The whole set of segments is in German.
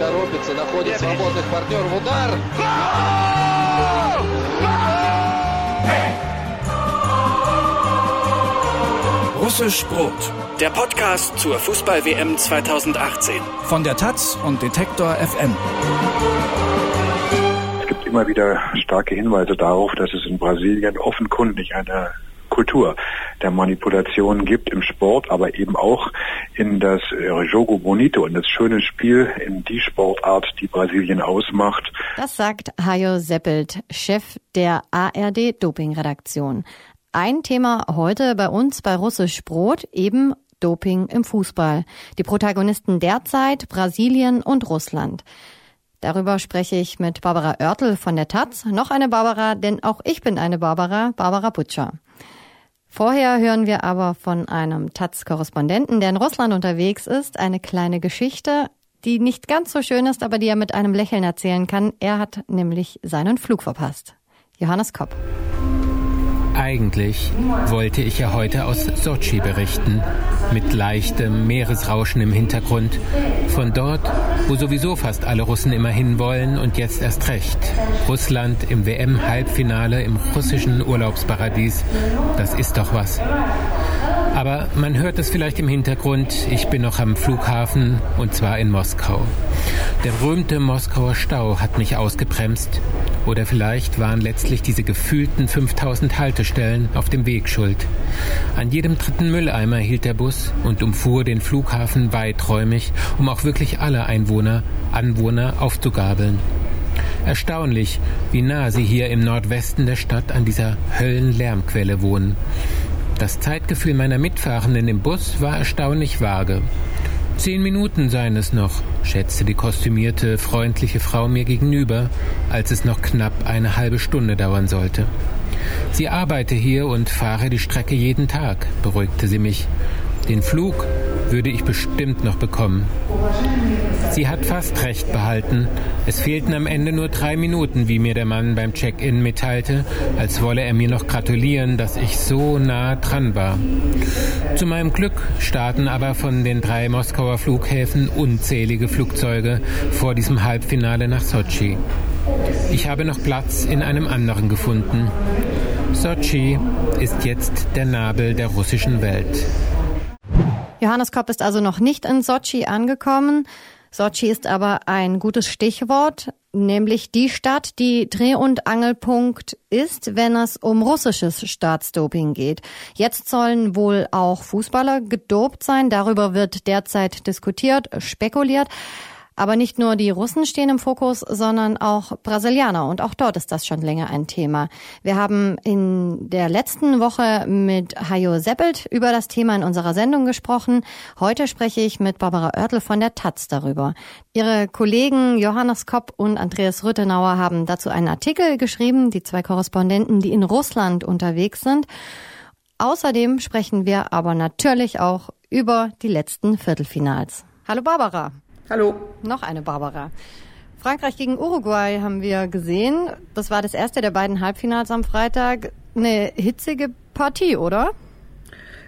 торопится, находит свободных партнеров. Удар! Russisch Brot. Der Podcast zur Fußball-WM 2018. Von der Taz und Detektor FM. Es gibt immer wieder starke Hinweise darauf, dass es in Brasilien offenkundig eine Kultur der Manipulation gibt im Sport, aber eben auch in das äh, Jogo Bonito, in das schöne Spiel, in die Sportart, die Brasilien ausmacht. Das sagt Hajo Seppelt, Chef der ARD Doping-Redaktion. Ein Thema heute bei uns bei Russisch Brot, eben Doping im Fußball. Die Protagonisten derzeit Brasilien und Russland. Darüber spreche ich mit Barbara Oertel von der Taz. Noch eine Barbara, denn auch ich bin eine Barbara, Barbara Butcher. Vorher hören wir aber von einem Taz-Korrespondenten, der in Russland unterwegs ist, eine kleine Geschichte, die nicht ganz so schön ist, aber die er mit einem Lächeln erzählen kann. Er hat nämlich seinen Flug verpasst. Johannes Kopp. Eigentlich wollte ich ja heute aus Sochi berichten, mit leichtem Meeresrauschen im Hintergrund. Von dort, wo sowieso fast alle Russen immer hinwollen und jetzt erst recht. Russland im WM-Halbfinale im russischen Urlaubsparadies. Das ist doch was. Aber man hört es vielleicht im Hintergrund, ich bin noch am Flughafen und zwar in Moskau. Der berühmte Moskauer Stau hat mich ausgebremst. Oder vielleicht waren letztlich diese gefühlten 5000 Haltestellen auf dem Weg schuld. An jedem dritten Mülleimer hielt der Bus und umfuhr den Flughafen weiträumig, um auch wirklich alle Einwohner, Anwohner aufzugabeln. Erstaunlich, wie nah sie hier im Nordwesten der Stadt an dieser Höllenlärmquelle wohnen. Das Zeitgefühl meiner Mitfahrenden im Bus war erstaunlich vage. Zehn Minuten seien es noch, schätzte die kostümierte, freundliche Frau mir gegenüber, als es noch knapp eine halbe Stunde dauern sollte. Sie arbeite hier und fahre die Strecke jeden Tag, beruhigte sie mich. Den Flug würde ich bestimmt noch bekommen. Sie hat fast recht behalten. Es fehlten am Ende nur drei Minuten, wie mir der Mann beim Check-in mitteilte, als wolle er mir noch gratulieren, dass ich so nah dran war. Zu meinem Glück starten aber von den drei Moskauer Flughäfen unzählige Flugzeuge vor diesem Halbfinale nach Sochi. Ich habe noch Platz in einem anderen gefunden. Sochi ist jetzt der Nabel der russischen Welt. Johannes Kopp ist also noch nicht in Sochi angekommen. Sochi ist aber ein gutes Stichwort, nämlich die Stadt, die Dreh- und Angelpunkt ist, wenn es um russisches Staatsdoping geht. Jetzt sollen wohl auch Fußballer gedopt sein. Darüber wird derzeit diskutiert, spekuliert. Aber nicht nur die Russen stehen im Fokus, sondern auch Brasilianer. Und auch dort ist das schon länger ein Thema. Wir haben in der letzten Woche mit Hajo Seppelt über das Thema in unserer Sendung gesprochen. Heute spreche ich mit Barbara Oertel von der Taz darüber. Ihre Kollegen Johannes Kopp und Andreas Rüttenauer haben dazu einen Artikel geschrieben, die zwei Korrespondenten, die in Russland unterwegs sind. Außerdem sprechen wir aber natürlich auch über die letzten Viertelfinals. Hallo Barbara. Hallo. Noch eine Barbara. Frankreich gegen Uruguay haben wir gesehen. Das war das erste der beiden Halbfinals am Freitag. Eine hitzige Partie, oder?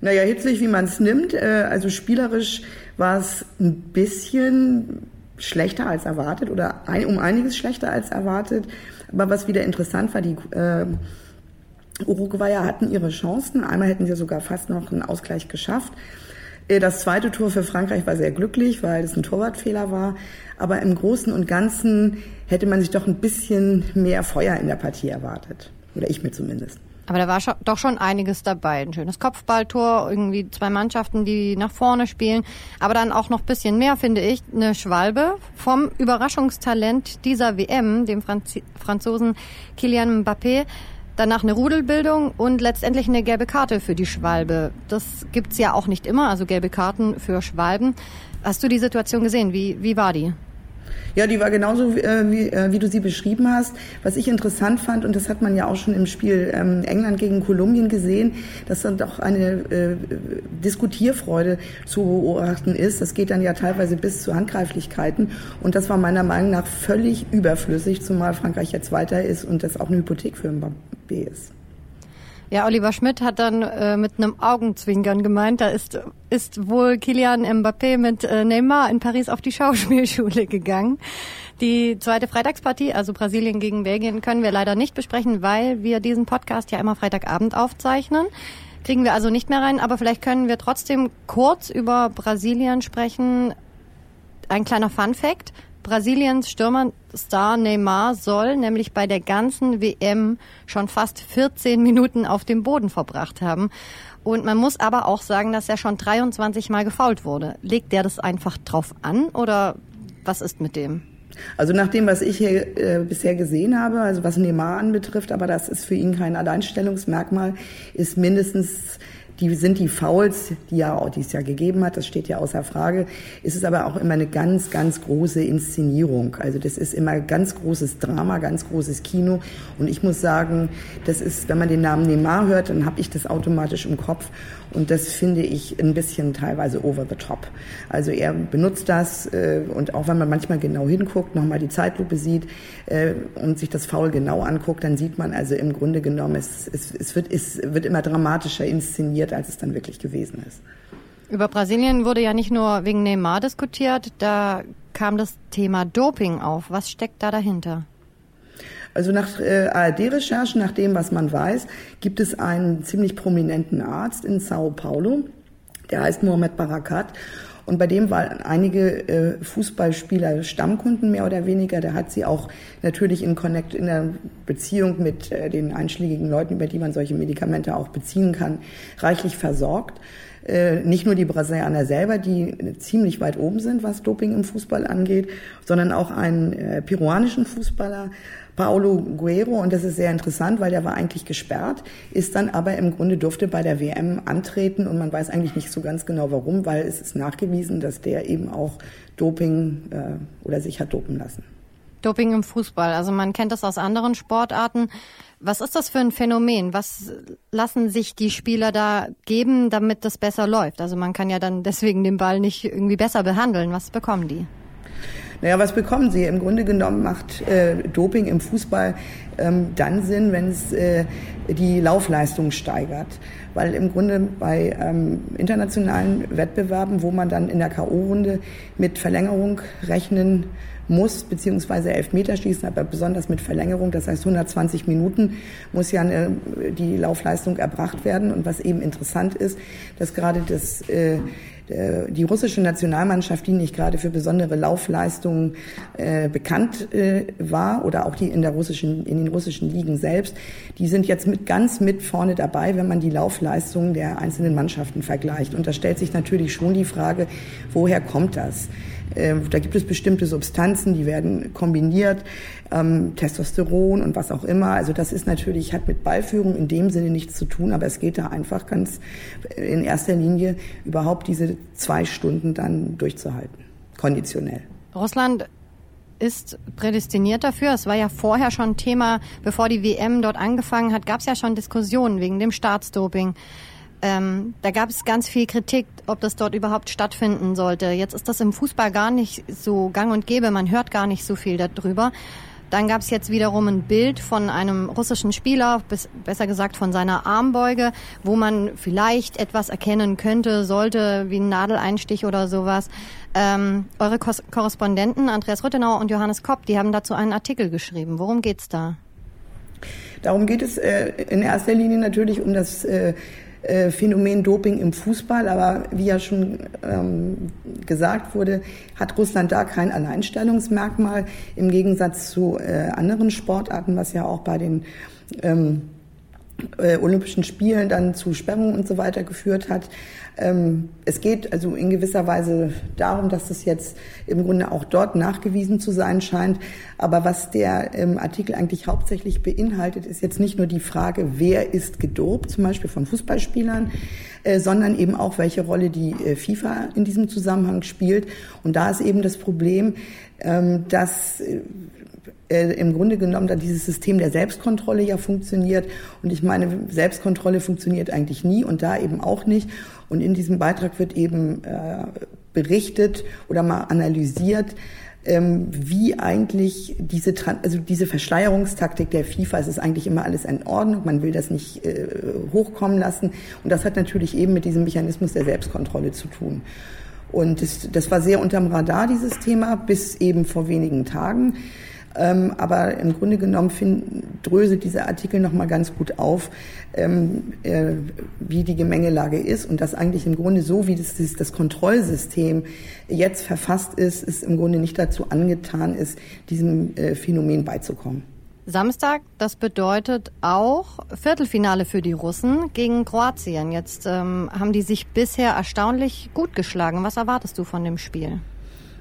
Naja, hitzig, wie man es nimmt. Äh, also spielerisch war es ein bisschen schlechter als erwartet oder um einiges schlechter als erwartet. Aber was wieder interessant war, die äh, Uruguayer hatten ihre Chancen. Einmal hätten sie sogar fast noch einen Ausgleich geschafft. Äh, das zweite Tor für Frankreich war sehr glücklich, weil es ein Torwartfehler war. Aber im Großen und Ganzen hätte man sich doch ein bisschen mehr Feuer in der Partie erwartet. Oder ich mir zumindest. Aber da war doch schon einiges dabei. Ein schönes Kopfballtor, irgendwie zwei Mannschaften, die nach vorne spielen. Aber dann auch noch ein bisschen mehr, finde ich. Eine Schwalbe vom Überraschungstalent dieser WM, dem Franz Franzosen Kylian Mbappé. Danach eine Rudelbildung und letztendlich eine gelbe Karte für die Schwalbe. Das gibt's ja auch nicht immer, also gelbe Karten für Schwalben. Hast du die Situation gesehen? Wie, wie war die? Ja, die war genauso, äh, wie, äh, wie du sie beschrieben hast. Was ich interessant fand, und das hat man ja auch schon im Spiel ähm, England gegen Kolumbien gesehen, dass dann doch eine äh, Diskutierfreude zu beobachten ist. Das geht dann ja teilweise bis zu Handgreiflichkeiten. Und das war meiner Meinung nach völlig überflüssig, zumal Frankreich jetzt weiter ist und das auch eine Hypothek für Mbappé ist. Ja, Oliver Schmidt hat dann äh, mit einem Augenzwinkern gemeint, da ist, ist wohl Kilian Mbappé mit äh, Neymar in Paris auf die Schauspielschule gegangen. Die zweite Freitagspartie, also Brasilien gegen Belgien, können wir leider nicht besprechen, weil wir diesen Podcast ja immer Freitagabend aufzeichnen. Kriegen wir also nicht mehr rein, aber vielleicht können wir trotzdem kurz über Brasilien sprechen. Ein kleiner Fun Fact. Brasiliens Stürmerstar Neymar soll nämlich bei der ganzen WM schon fast 14 Minuten auf dem Boden verbracht haben. Und man muss aber auch sagen, dass er schon 23 Mal gefault wurde. Legt der das einfach drauf an oder was ist mit dem? Also nach dem, was ich hier äh, bisher gesehen habe, also was Neymar anbetrifft, aber das ist für ihn kein Alleinstellungsmerkmal, ist mindestens die sind die Fouls, die ja die es ja gegeben hat, das steht ja außer Frage, ist es aber auch immer eine ganz, ganz große Inszenierung. Also das ist immer ganz großes Drama, ganz großes Kino. Und ich muss sagen, das ist, wenn man den Namen Neymar hört, dann habe ich das automatisch im Kopf. Und das finde ich ein bisschen teilweise over the top. Also er benutzt das äh, und auch wenn man manchmal genau hinguckt, nochmal die Zeitlupe sieht äh, und sich das Foul genau anguckt, dann sieht man also im Grunde genommen, es, es, es, wird, es wird immer dramatischer inszeniert, als es dann wirklich gewesen ist. Über Brasilien wurde ja nicht nur wegen Neymar diskutiert, da kam das Thema Doping auf. Was steckt da dahinter? Also nach äh, ARD-Recherchen, nach dem, was man weiß, gibt es einen ziemlich prominenten Arzt in Sao Paulo, der heißt Mohamed Barakat. Und bei dem waren einige äh, Fußballspieler Stammkunden mehr oder weniger. Der hat sie auch natürlich in Connect, in der Beziehung mit äh, den einschlägigen Leuten, über die man solche Medikamente auch beziehen kann, reichlich versorgt. Äh, nicht nur die Brasilianer selber, die ziemlich weit oben sind, was Doping im Fußball angeht, sondern auch einen peruanischen Fußballer, Paulo Guerro und das ist sehr interessant, weil der war eigentlich gesperrt, ist dann aber im Grunde durfte bei der WM antreten und man weiß eigentlich nicht so ganz genau warum, weil es ist nachgewiesen, dass der eben auch Doping äh, oder sich hat dopen lassen. Doping im Fußball, also man kennt das aus anderen Sportarten. Was ist das für ein Phänomen? Was lassen sich die Spieler da geben, damit das besser läuft? Also man kann ja dann deswegen den Ball nicht irgendwie besser behandeln. Was bekommen die? Naja, was bekommen sie? Im Grunde genommen macht äh, Doping im Fußball ähm, dann Sinn, wenn es äh, die Laufleistung steigert. Weil im Grunde bei ähm, internationalen Wettbewerben, wo man dann in der K.O.-Runde mit Verlängerung rechnen muss, beziehungsweise Elfmeterschießen, aber besonders mit Verlängerung, das heißt 120 Minuten muss ja eine, die Laufleistung erbracht werden. Und was eben interessant ist, dass gerade das äh, äh, die russische Nationalmannschaft, die nicht gerade für besondere Laufleistungen äh, bekannt äh, war, oder auch die in der russischen, in den russischen Ligen selbst, die sind jetzt mit ganz mit vorne dabei, wenn man die Laufleistungen der einzelnen Mannschaften vergleicht. Und da stellt sich natürlich schon die Frage, woher kommt das? Äh, da gibt es bestimmte Substanzen, die werden kombiniert, ähm, Testosteron und was auch immer. Also das ist natürlich, hat mit Ballführung in dem Sinne nichts zu tun, aber es geht da einfach ganz in erster Linie überhaupt diese zwei Stunden dann durchzuhalten, konditionell. Russland ist prädestiniert dafür. Es war ja vorher schon Thema, bevor die WM dort angefangen hat, gab es ja schon Diskussionen wegen dem Staatsdoping. Ähm, da gab es ganz viel Kritik, ob das dort überhaupt stattfinden sollte. Jetzt ist das im Fußball gar nicht so gang und gäbe. Man hört gar nicht so viel darüber. Dann gab es jetzt wiederum ein Bild von einem russischen Spieler, bis, besser gesagt von seiner Armbeuge, wo man vielleicht etwas erkennen könnte, sollte, wie ein Nadeleinstich oder sowas. Ähm, eure Kos Korrespondenten Andreas Rüttenauer und Johannes Kopp, die haben dazu einen Artikel geschrieben. Worum geht's da? Darum geht es äh, in erster Linie natürlich um das äh, äh, Phänomen Doping im Fußball, aber wie ja schon ähm, gesagt wurde, hat Russland da kein Alleinstellungsmerkmal im Gegensatz zu äh, anderen Sportarten, was ja auch bei den ähm, äh, Olympischen Spielen dann zu Sperrungen und so weiter geführt hat. Ähm, es geht also in gewisser Weise darum, dass es jetzt im Grunde auch dort nachgewiesen zu sein scheint. Aber was der ähm, Artikel eigentlich hauptsächlich beinhaltet, ist jetzt nicht nur die Frage, wer ist gedopt, zum Beispiel von Fußballspielern, äh, sondern eben auch, welche Rolle die äh, FIFA in diesem Zusammenhang spielt. Und da ist eben das Problem, ähm, dass äh, im Grunde genommen da dieses System der Selbstkontrolle ja funktioniert. Und ich meine, Selbstkontrolle funktioniert eigentlich nie und da eben auch nicht. Und in diesem Beitrag wird eben äh, berichtet oder mal analysiert, ähm, wie eigentlich diese, also diese Verschleierungstaktik der FIFA, es ist eigentlich immer alles in Ordnung, man will das nicht äh, hochkommen lassen. Und das hat natürlich eben mit diesem Mechanismus der Selbstkontrolle zu tun. Und das, das war sehr unterm Radar, dieses Thema, bis eben vor wenigen Tagen. Ähm, aber im Grunde genommen find, dröselt dieser Artikel nochmal ganz gut auf, ähm, äh, wie die Gemengelage ist und dass eigentlich im Grunde so, wie das, das Kontrollsystem jetzt verfasst ist, es im Grunde nicht dazu angetan ist, diesem äh, Phänomen beizukommen. Samstag, das bedeutet auch Viertelfinale für die Russen gegen Kroatien. Jetzt ähm, haben die sich bisher erstaunlich gut geschlagen. Was erwartest du von dem Spiel?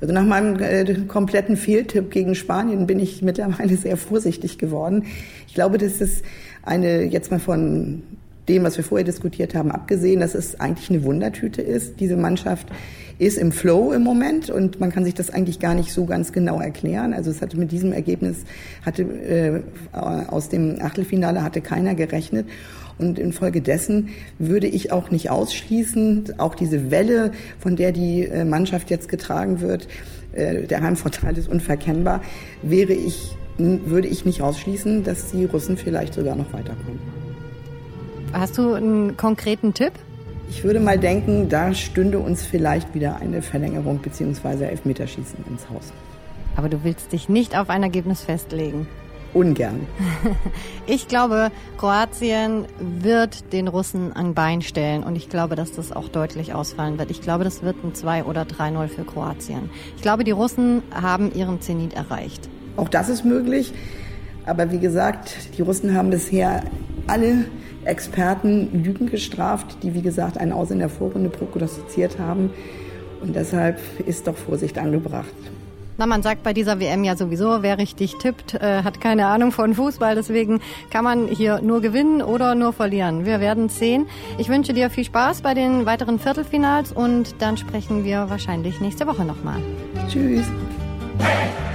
Also nach meinem äh, kompletten Fehltipp gegen Spanien bin ich mittlerweile sehr vorsichtig geworden. Ich glaube, das ist eine, jetzt mal von dem, was wir vorher diskutiert haben, abgesehen, dass es eigentlich eine Wundertüte ist. Diese Mannschaft ist im Flow im Moment und man kann sich das eigentlich gar nicht so ganz genau erklären. Also es hatte mit diesem Ergebnis hatte äh, aus dem Achtelfinale hatte keiner gerechnet. Und infolgedessen würde ich auch nicht ausschließen, auch diese Welle, von der die äh, Mannschaft jetzt getragen wird, äh, der Heimvorteil ist unverkennbar, wäre ich, würde ich nicht ausschließen, dass die Russen vielleicht sogar noch weiterkommen. Hast du einen konkreten Tipp? Ich würde mal denken, da stünde uns vielleicht wieder eine Verlängerung bzw. Elfmeterschießen ins Haus. Aber du willst dich nicht auf ein Ergebnis festlegen. Ungern. Ich glaube, Kroatien wird den Russen ein Bein stellen und ich glaube, dass das auch deutlich ausfallen wird. Ich glaube, das wird ein 2 oder 3-0 für Kroatien. Ich glaube, die Russen haben ihren Zenit erreicht. Auch das ist möglich. Aber wie gesagt, die Russen haben bisher alle Experten Lügen gestraft, die wie gesagt einen Aus in der Vorrunde prognostiziert haben. Und deshalb ist doch Vorsicht angebracht. Na, man sagt bei dieser WM ja sowieso, wer richtig tippt, äh, hat keine Ahnung von Fußball. Deswegen kann man hier nur gewinnen oder nur verlieren. Wir werden sehen. Ich wünsche dir viel Spaß bei den weiteren Viertelfinals und dann sprechen wir wahrscheinlich nächste Woche nochmal. Tschüss. Hey!